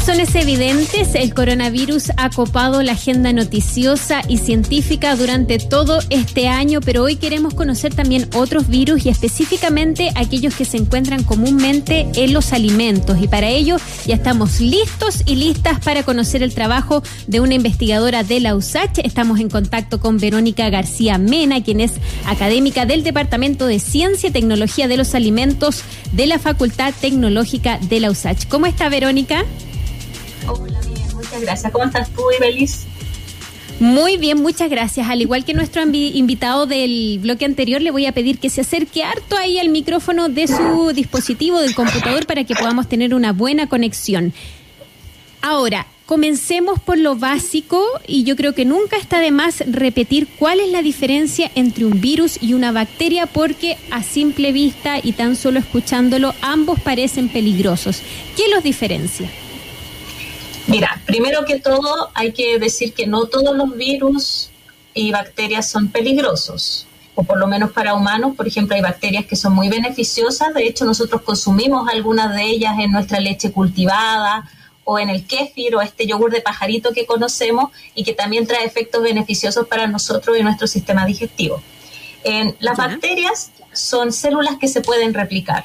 razones evidentes, el coronavirus ha copado la agenda noticiosa y científica durante todo este año, pero hoy queremos conocer también otros virus y específicamente aquellos que se encuentran comúnmente en los alimentos. Y para ello ya estamos listos y listas para conocer el trabajo de una investigadora de la USACH. Estamos en contacto con Verónica García Mena, quien es académica del Departamento de Ciencia y Tecnología de los Alimentos de la Facultad Tecnológica de la USACH. ¿Cómo está Verónica? Muchas gracias. ¿Cómo estás tú, Ibelis? Muy bien, muchas gracias. Al igual que nuestro invitado del bloque anterior, le voy a pedir que se acerque harto ahí al micrófono de su dispositivo, del computador, para que podamos tener una buena conexión. Ahora, comencemos por lo básico y yo creo que nunca está de más repetir cuál es la diferencia entre un virus y una bacteria porque a simple vista y tan solo escuchándolo ambos parecen peligrosos. ¿Qué los diferencia? Mira, primero que todo hay que decir que no todos los virus y bacterias son peligrosos, o por lo menos para humanos, por ejemplo, hay bacterias que son muy beneficiosas, de hecho nosotros consumimos algunas de ellas en nuestra leche cultivada o en el kéfir o este yogur de pajarito que conocemos y que también trae efectos beneficiosos para nosotros y nuestro sistema digestivo. las bacterias son células que se pueden replicar.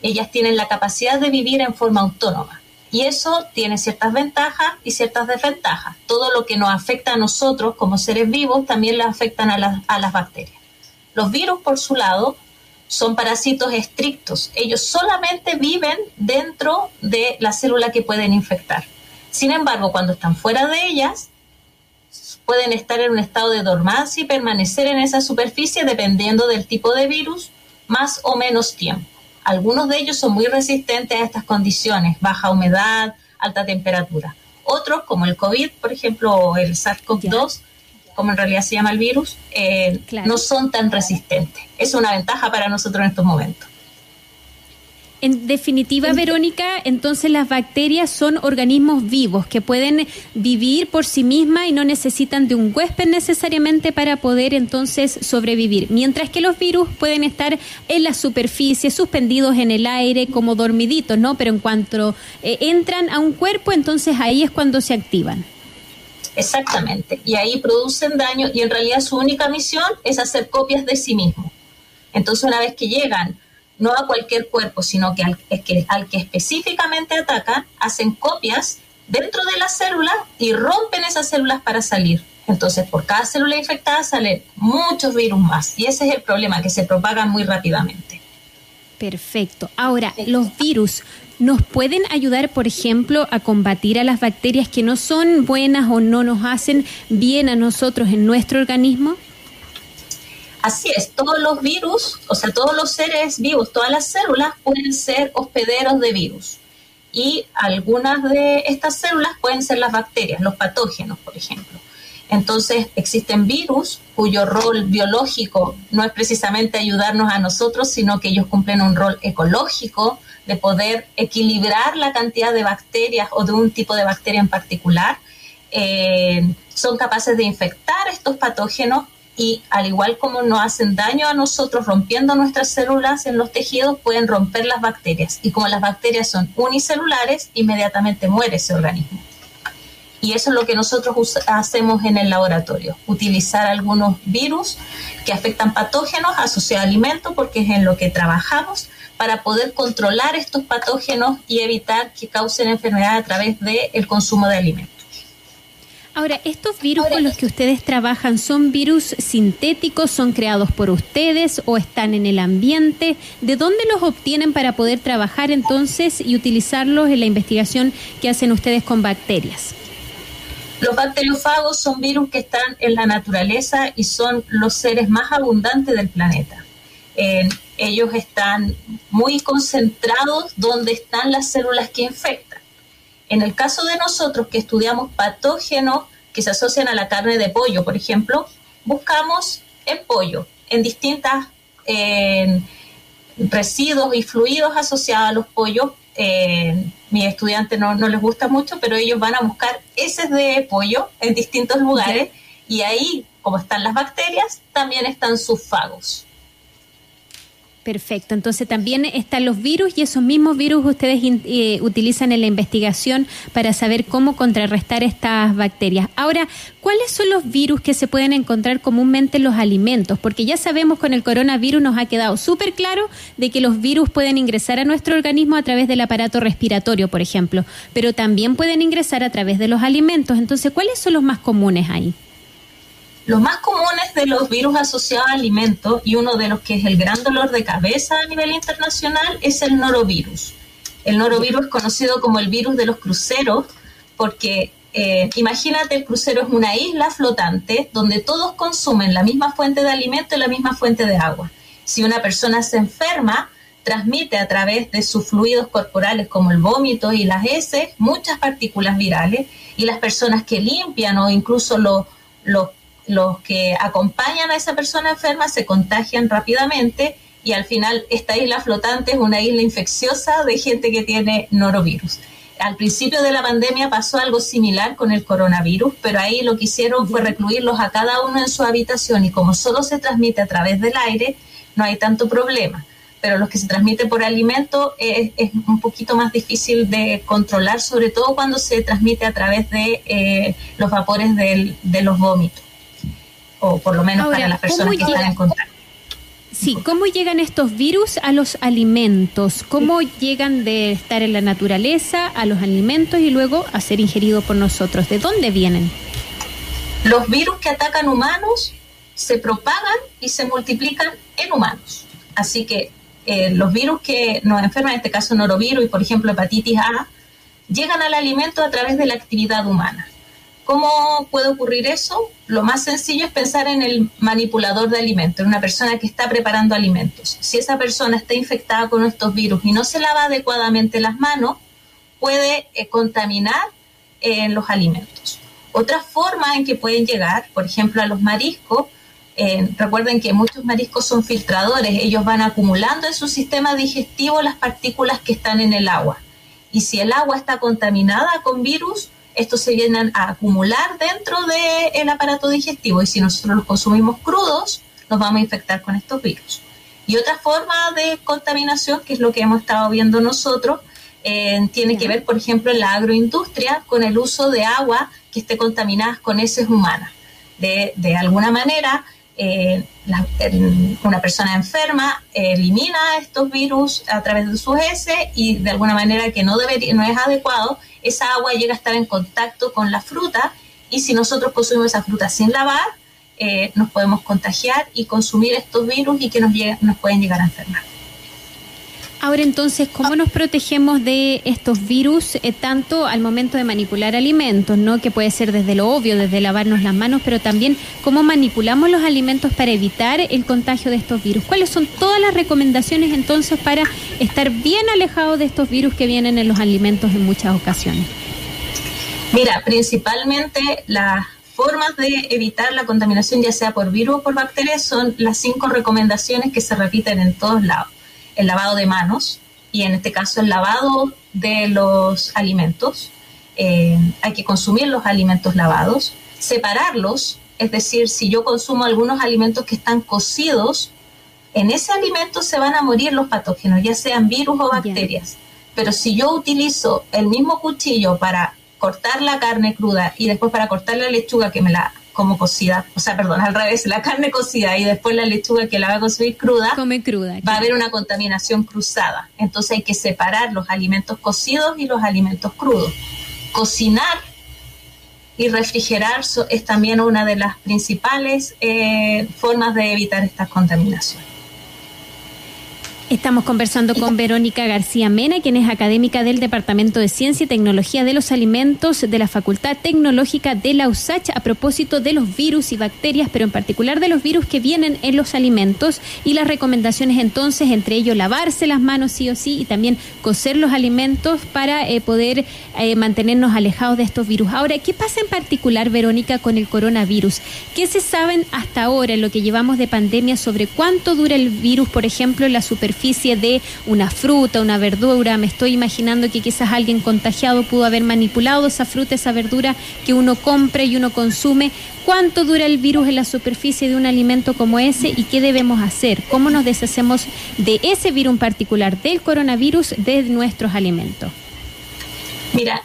Ellas tienen la capacidad de vivir en forma autónoma. Y eso tiene ciertas ventajas y ciertas desventajas. Todo lo que nos afecta a nosotros como seres vivos también le afectan a las, a las bacterias. Los virus, por su lado, son parásitos estrictos. Ellos solamente viven dentro de la célula que pueden infectar. Sin embargo, cuando están fuera de ellas, pueden estar en un estado de dormancia y permanecer en esa superficie dependiendo del tipo de virus, más o menos tiempo. Algunos de ellos son muy resistentes a estas condiciones, baja humedad, alta temperatura. Otros, como el COVID, por ejemplo, o el SARS-CoV-2, como en realidad se llama el virus, eh, no son tan resistentes. Es una ventaja para nosotros en estos momentos. En definitiva, Verónica, entonces las bacterias son organismos vivos que pueden vivir por sí mismas y no necesitan de un huésped necesariamente para poder entonces sobrevivir. Mientras que los virus pueden estar en la superficie, suspendidos en el aire, como dormiditos, ¿no? Pero en cuanto eh, entran a un cuerpo, entonces ahí es cuando se activan. Exactamente. Y ahí producen daño y en realidad su única misión es hacer copias de sí mismos. Entonces, una vez que llegan no a cualquier cuerpo, sino que al, que al que específicamente atacan, hacen copias dentro de la célula y rompen esas células para salir. Entonces, por cada célula infectada salen muchos virus más y ese es el problema, que se propagan muy rápidamente. Perfecto. Ahora, los virus nos pueden ayudar, por ejemplo, a combatir a las bacterias que no son buenas o no nos hacen bien a nosotros en nuestro organismo. Así es, todos los virus, o sea, todos los seres vivos, todas las células pueden ser hospederos de virus. Y algunas de estas células pueden ser las bacterias, los patógenos, por ejemplo. Entonces, existen virus cuyo rol biológico no es precisamente ayudarnos a nosotros, sino que ellos cumplen un rol ecológico de poder equilibrar la cantidad de bacterias o de un tipo de bacteria en particular. Eh, son capaces de infectar estos patógenos y al igual como no hacen daño a nosotros rompiendo nuestras células en los tejidos, pueden romper las bacterias. Y como las bacterias son unicelulares, inmediatamente muere ese organismo. Y eso es lo que nosotros hacemos en el laboratorio, utilizar algunos virus que afectan patógenos asociados a alimentos, porque es en lo que trabajamos, para poder controlar estos patógenos y evitar que causen enfermedad a través del consumo de alimentos. Ahora, ¿estos virus con los que ustedes trabajan son virus sintéticos, son creados por ustedes o están en el ambiente? ¿De dónde los obtienen para poder trabajar entonces y utilizarlos en la investigación que hacen ustedes con bacterias? Los bacteriófagos son virus que están en la naturaleza y son los seres más abundantes del planeta. ellos están muy concentrados donde están las células que infectan. En el caso de nosotros que estudiamos patógenos que se asocian a la carne de pollo, por ejemplo, buscamos en pollo, en distintas residuos y fluidos asociados a los pollos. Eh, mis estudiantes no, les gusta mucho, pero ellos van a buscar heces de pollo en distintos lugares y ahí, como están las bacterias, también están sus fagos. Perfecto, entonces también están los virus y esos mismos virus ustedes eh, utilizan en la investigación para saber cómo contrarrestar estas bacterias. Ahora, ¿cuáles son los virus que se pueden encontrar comúnmente en los alimentos? Porque ya sabemos con el coronavirus nos ha quedado súper claro de que los virus pueden ingresar a nuestro organismo a través del aparato respiratorio, por ejemplo, pero también pueden ingresar a través de los alimentos. Entonces, ¿cuáles son los más comunes ahí? Los más comunes de los virus asociados a alimentos y uno de los que es el gran dolor de cabeza a nivel internacional es el norovirus. El norovirus es conocido como el virus de los cruceros porque eh, imagínate el crucero es una isla flotante donde todos consumen la misma fuente de alimento y la misma fuente de agua. Si una persona se enferma, transmite a través de sus fluidos corporales como el vómito y las heces muchas partículas virales y las personas que limpian o incluso los que acompañan a esa persona enferma se contagian rápidamente y al final esta isla flotante es una isla infecciosa de gente que tiene norovirus. Al principio de la pandemia pasó algo similar con el coronavirus, pero ahí lo que hicieron fue recluirlos a cada uno en su habitación y como solo se transmite a través del aire, no hay tanto problema. Pero los que se transmiten por alimento es, un poquito más difícil de controlar, sobre todo cuando se transmite a través de eh, los vapores de los vómitos o por lo menos para las personas que están en contacto. Sí, ¿cómo llegan estos virus a los alimentos? ¿Cómo llegan de estar en la naturaleza a los alimentos y luego a ser ingeridos por nosotros? ¿De dónde vienen? Los virus que atacan humanos se propagan y se multiplican en humanos. Así que eh, los virus que nos enferman, en este caso norovirus y por ejemplo hepatitis A, llegan al alimento a través de la actividad humana. ¿Cómo puede ocurrir eso? Lo más sencillo es pensar en el manipulador de alimentos, en una persona que está preparando alimentos. Si esa persona está infectada con estos virus y no se lava adecuadamente las manos, puede eh, contaminar eh, los alimentos. Otra forma en que pueden llegar, por ejemplo, a los mariscos, eh, recuerden que muchos mariscos son filtradores, ellos van acumulando en su sistema digestivo las partículas que están en el agua. Y si el agua está contaminada con virus, estos se vienen a acumular dentro del aparato digestivo y si nosotros los consumimos crudos, nos vamos a infectar con estos virus. Y otra forma de contaminación, que es lo que hemos estado viendo nosotros, eh, tiene que ver, por ejemplo, en la agroindustria con el uso de agua que esté contaminada con heces humanas. De, de alguna manera, eh, una persona enferma elimina estos virus a través de sus heces y de alguna manera que no, debería, no es adecuado, esa agua llega a estar en contacto con la fruta y si nosotros consumimos esa fruta sin lavar, eh, nos podemos contagiar y consumir estos virus y que nos, nos pueden llegar a enfermar. Ahora entonces, ¿cómo nos protegemos de estos virus eh, tanto al momento de manipular alimentos, no que puede ser desde lo obvio, desde lavarnos las manos, pero también cómo manipulamos los alimentos para evitar el contagio de estos virus? ¿Cuáles son todas las recomendaciones entonces para estar bien alejados de estos virus que vienen en los alimentos en muchas ocasiones? Mira, principalmente las formas de evitar la contaminación, ya sea por virus o por bacterias, son las cinco recomendaciones que se repiten en todos lados el lavado de manos y en este caso el lavado de los alimentos. Eh, hay que consumir los alimentos lavados, separarlos, es decir, si yo consumo algunos alimentos que están cocidos, en ese alimento se van a morir los patógenos, ya sean virus o bacterias. Pero si yo utilizo el mismo cuchillo para cortar la carne cruda y después para cortar la lechuga que me la como cocida, o sea, perdón, al revés, la carne cocida y después la lechuga que la va a consumir cruda, Come cruda va a haber una contaminación cruzada. Entonces hay que separar los alimentos cocidos y los alimentos crudos. Cocinar y refrigerar es también una de las principales eh, formas de evitar estas contaminaciones. Estamos conversando con Verónica García Mena, quien es académica del Departamento de Ciencia y Tecnología de los Alimentos de la Facultad Tecnológica de la USACH a propósito de los virus y bacterias, pero en particular de los virus que vienen en los alimentos y las recomendaciones entonces, entre ellos lavarse las manos sí o sí y también cocer los alimentos para eh, poder eh, mantenernos alejados de estos virus. Ahora, ¿qué pasa en particular, Verónica, con el coronavirus? ¿Qué se saben hasta ahora en lo que llevamos de pandemia sobre cuánto dura el virus, por ejemplo, en la superficie? Superficie de una fruta, una verdura. Me estoy imaginando que quizás alguien contagiado pudo haber manipulado esa fruta, esa verdura que uno compra y uno consume. ¿Cuánto dura el virus en la superficie de un alimento como ese y qué debemos hacer? ¿Cómo nos deshacemos de ese virus en particular, del coronavirus, de nuestros alimentos? Mira,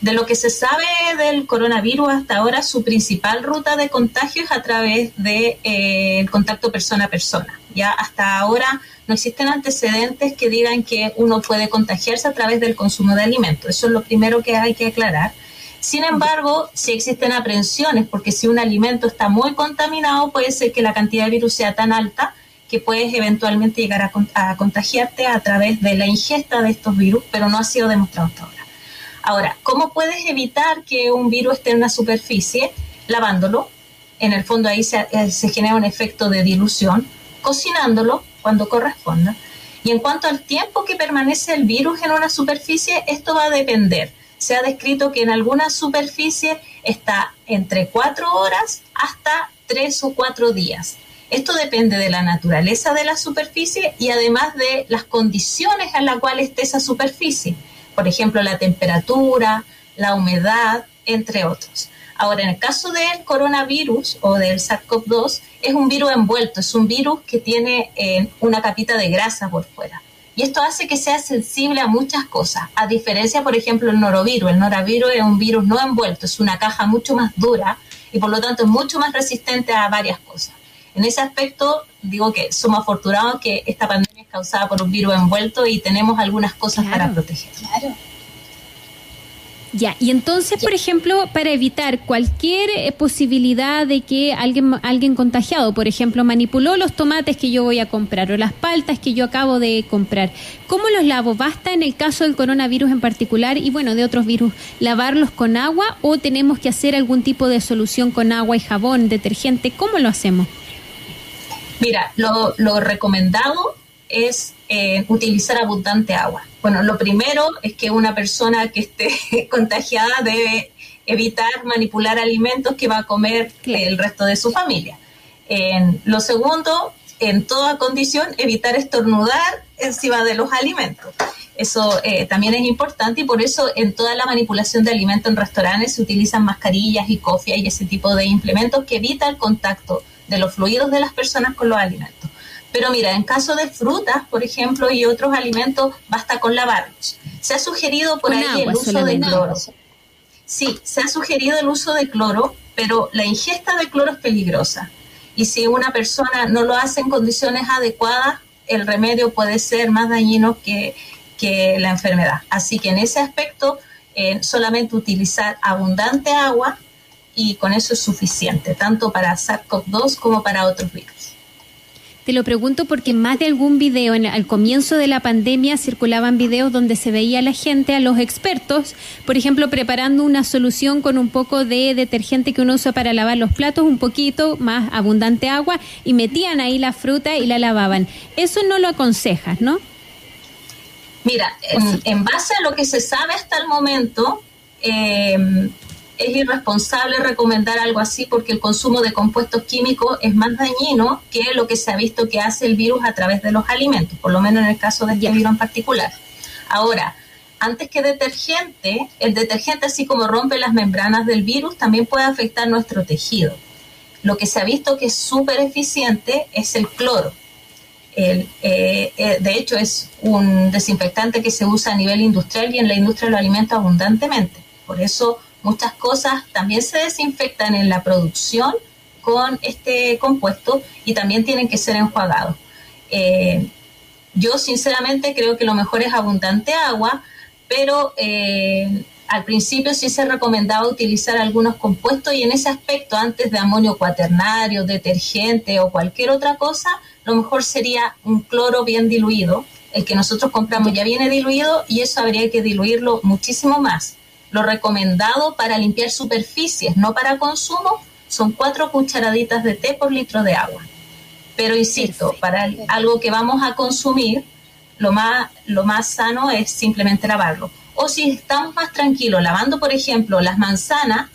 de lo que se sabe del coronavirus hasta ahora, su principal ruta de contagio es a través del de, eh, contacto persona a persona. Ya hasta ahora no existen antecedentes que digan que uno puede contagiarse a través del consumo de alimentos. Eso es lo primero que hay que aclarar. Sin embargo, sí existen aprensiones, porque si un alimento está muy contaminado, puede ser que la cantidad de virus sea tan alta que puedes eventualmente llegar a, a contagiarte a través de la ingesta de estos virus, pero no ha sido demostrado hasta ahora. Ahora, ¿cómo puedes evitar que un virus esté en una superficie? Lavándolo. En el fondo ahí se, eh, se genera un efecto de dilución. Cocinándolo cuando corresponda. Y en cuanto al tiempo que permanece el virus en una superficie, esto va a depender. Se ha descrito que en alguna superficie está entre cuatro horas hasta tres o cuatro días. Esto depende de la naturaleza de la superficie y además de las condiciones en las cuales esté esa superficie por ejemplo, la temperatura, la humedad, entre otros. Ahora, en el caso del coronavirus o del SARS-CoV-2, es un virus envuelto, es un virus que tiene eh, una capita de grasa por fuera. Y esto hace que sea sensible a muchas cosas, a diferencia, por ejemplo, del norovirus. El norovirus es un virus no envuelto, es una caja mucho más dura y por lo tanto es mucho más resistente a varias cosas. En ese aspecto, digo que somos afortunados que esta pandemia causada por un virus envuelto y tenemos algunas cosas para proteger. Claro. Ya, y entonces, por ejemplo, para evitar cualquier eh, posibilidad de que alguien, alguien contagiado, por ejemplo, manipuló los tomates que yo voy a comprar o las paltas que yo acabo de comprar, ¿cómo los lavo? ¿Basta en el caso del coronavirus en particular y bueno, de otros virus, lavarlos con agua o tenemos que hacer algún tipo de solución con agua y jabón, detergente? ¿Cómo lo hacemos? Mira, lo, recomendado es eh, utilizar abundante agua. Bueno, lo primero es que una persona que esté contagiada debe evitar manipular alimentos que va a comer el resto de su familia. lo segundo, en toda condición, evitar estornudar encima de los alimentos. Eso eh, también es importante y por eso en toda la manipulación de alimentos en restaurantes se utilizan mascarillas y cofias y ese tipo de implementos que evita el contacto de los fluidos de las personas con los alimentos. Pero mira, en caso de frutas, por ejemplo, y otros alimentos, basta con lavarlos. Se ha sugerido por ahí el uso de cloro. Sí, se ha sugerido el uso de cloro, pero la ingesta de cloro es peligrosa. Y si una persona no lo hace en condiciones adecuadas, el remedio puede ser más dañino que, que la enfermedad. Así que en ese aspecto, eh, solamente utilizar abundante agua y con eso es suficiente, tanto para SARS-CoV-2 como para otros virus. Te lo pregunto porque más de algún video, en, al comienzo de la pandemia circulaban videos donde se veía a la gente, a los expertos, por ejemplo, preparando una solución con un poco de detergente que uno usa para lavar los platos, un poquito más abundante agua, y metían ahí la fruta y la lavaban. Eso no lo aconsejas, ¿no? Mira, en, en base a lo que se sabe hasta el momento, eh, es irresponsable recomendar algo así porque el consumo de compuestos químicos es más dañino que lo que se ha visto que hace el virus a través de los alimentos, por lo menos en el caso de este virus en particular. Ahora, antes que detergente, el detergente así como rompe las membranas del virus también puede afectar nuestro tejido. Lo que se ha visto que es súper eficiente es el cloro. El, eh, eh, de hecho, es un desinfectante que se usa a nivel industrial y en la industria lo alimenta abundantemente. Por eso muchas cosas también se desinfectan en la producción con este compuesto y también tienen que ser enjuagados. Eh, yo sinceramente creo que lo mejor es abundante agua, pero eh, al principio sí se recomendaba utilizar algunos compuestos y en ese aspecto, antes de amonio cuaternario, detergente o cualquier otra cosa, lo mejor sería un cloro bien diluido. El que nosotros compramos ya viene diluido y eso habría que diluirlo muchísimo más. Lo recomendado para limpiar superficies, no para consumo, son cuatro cucharaditas de té por litro de agua. Pero insisto, para algo que vamos a consumir, lo más, lo más sano es simplemente lavarlo. O si estamos más tranquilos, lavando, por ejemplo, las manzanas,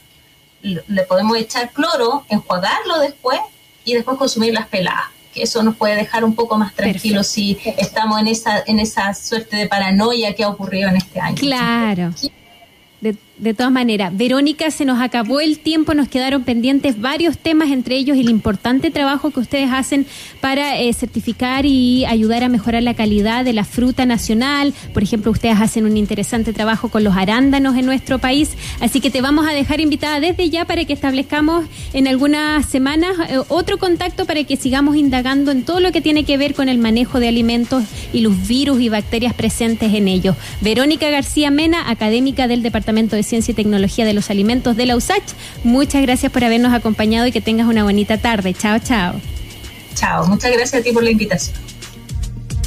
le podemos echar cloro, enjuagarlo después y después consumir las peladas que eso nos puede dejar un poco más tranquilos si estamos en esa, en esa suerte de paranoia que ha ocurrido en este año. Claro. that De, todas maneras, Verónica, se nos acabó el tiempo, nos quedaron pendientes varios temas, entre ellos el importante trabajo que ustedes hacen para eh, certificar y ayudar a mejorar la calidad de la fruta nacional. Por ejemplo, ustedes hacen un interesante trabajo con los arándanos en nuestro país. Así que te vamos a dejar invitada desde ya para que establezcamos en algunas semanas eh, otro contacto para que sigamos indagando en todo lo que tiene que ver con el manejo de alimentos y los virus y bacterias presentes en ellos. Verónica García Mena, académica del Departamento de Ciencia y Tecnología de los Alimentos de la USACH. Muchas gracias por habernos acompañado y que tengas una bonita tarde. Chao, chao. Chao, muchas gracias a ti por la invitación.